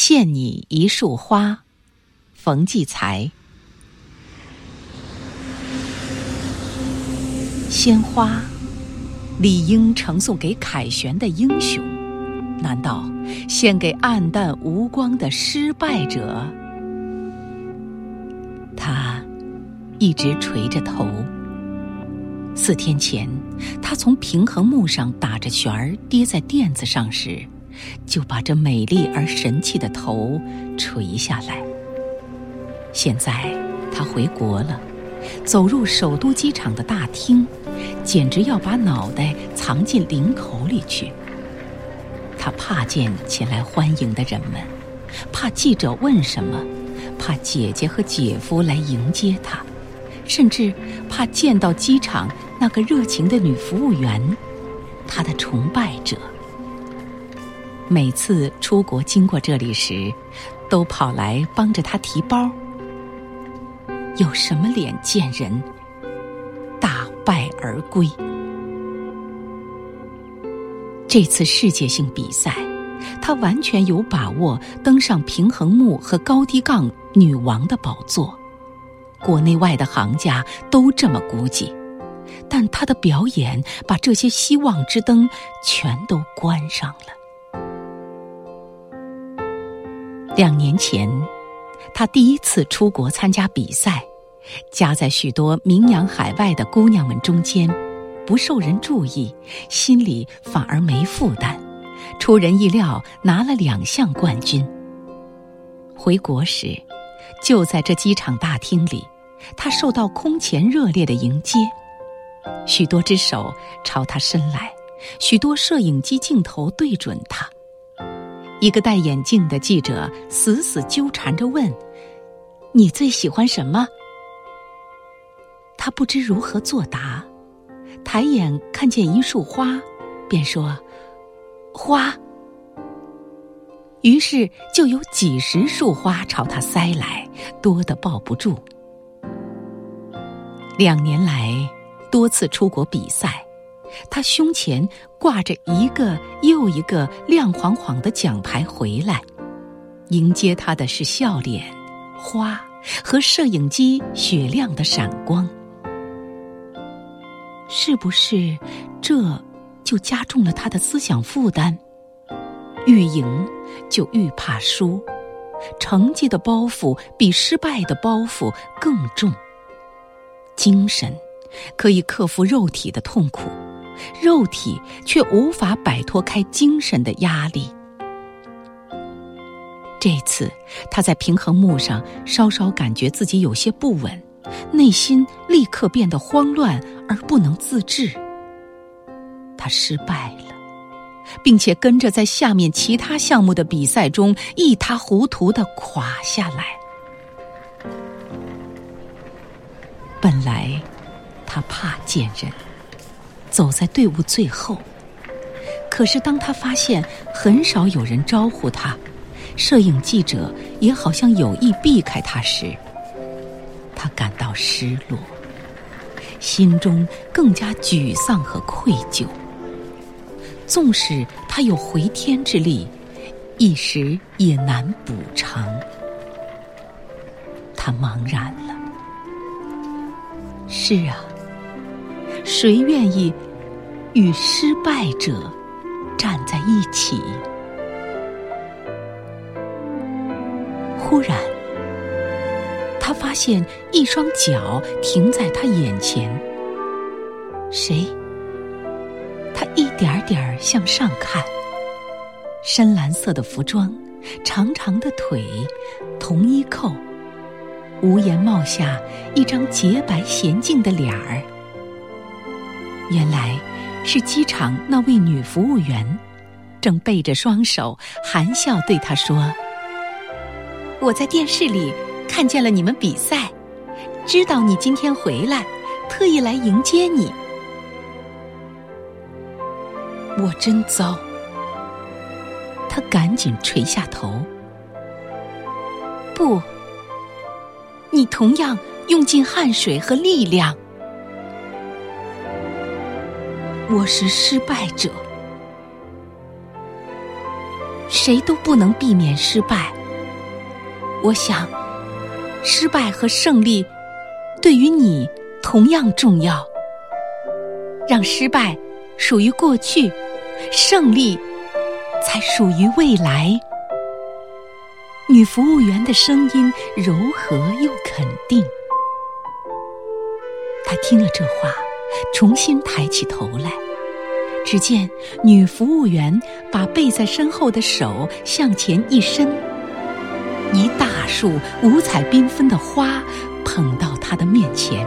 献你一束花，冯骥才。鲜花理应呈送给凯旋的英雄，难道献给黯淡无光的失败者？他一直垂着头。四天前，他从平衡木上打着旋儿跌在垫子上时。就把这美丽而神气的头垂下来。现在他回国了，走入首都机场的大厅，简直要把脑袋藏进领口里去。他怕见前来欢迎的人们，怕记者问什么，怕姐姐和姐夫来迎接他，甚至怕见到机场那个热情的女服务员，他的崇拜者。每次出国经过这里时，都跑来帮着他提包。有什么脸见人？大败而归。这次世界性比赛，他完全有把握登上平衡木和高低杠女王的宝座。国内外的行家都这么估计，但他的表演把这些希望之灯全都关上了。两年前，他第一次出国参加比赛，夹在许多名扬海外的姑娘们中间，不受人注意，心里反而没负担，出人意料拿了两项冠军。回国时，就在这机场大厅里，他受到空前热烈的迎接，许多只手朝他伸来，许多摄影机镜头对准他。一个戴眼镜的记者死死纠缠着问：“你最喜欢什么？”他不知如何作答，抬眼看见一束花，便说：“花。”于是就有几十束花朝他塞来，多得抱不住。两年来，多次出国比赛。他胸前挂着一个又一个亮晃晃的奖牌回来，迎接他的是笑脸、花和摄影机雪亮的闪光。是不是这就加重了他的思想负担？愈赢就愈怕输，成绩的包袱比失败的包袱更重。精神可以克服肉体的痛苦。肉体却无法摆脱开精神的压力。这次他在平衡木上稍稍感觉自己有些不稳，内心立刻变得慌乱而不能自制。他失败了，并且跟着在下面其他项目的比赛中一塌糊涂的垮下来。本来他怕见人。走在队伍最后，可是当他发现很少有人招呼他，摄影记者也好像有意避开他时，他感到失落，心中更加沮丧和愧疚。纵使他有回天之力，一时也难补偿。他茫然了。是啊。谁愿意与失败者站在一起？忽然，他发现一双脚停在他眼前。谁？他一点点向上看，深蓝色的服装，长长的腿，同衣扣，无檐帽下一张洁白娴静的脸儿。原来，是机场那位女服务员，正背着双手，含笑对他说：“我在电视里看见了你们比赛，知道你今天回来，特意来迎接你。我真糟。”他赶紧垂下头。不，你同样用尽汗水和力量。我是失败者。谁？都不能避免失败。我想，失败和胜利对于你同样重要。让失败属于过去，胜利才属于未来。女服务员的声音柔和又肯定。她听了这话，重新抬起头来，只见女服务员把背在身后的手向前一伸，一大束五彩缤纷的花捧到她的面前。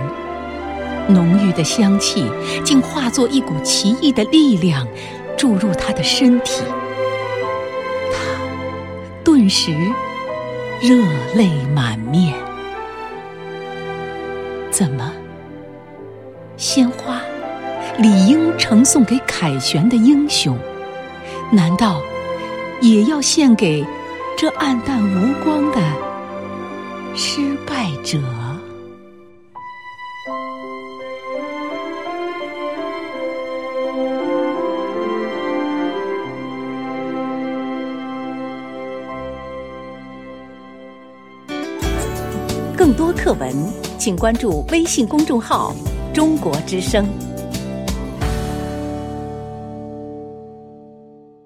浓郁的香气竟化作一股奇异的力量，注入他的身体。他顿时热泪满面。怎么？鲜花理应呈送给凯旋的英雄，难道也要献给这黯淡无光的失败者？更多课文，请关注微信公众号“中国之声”。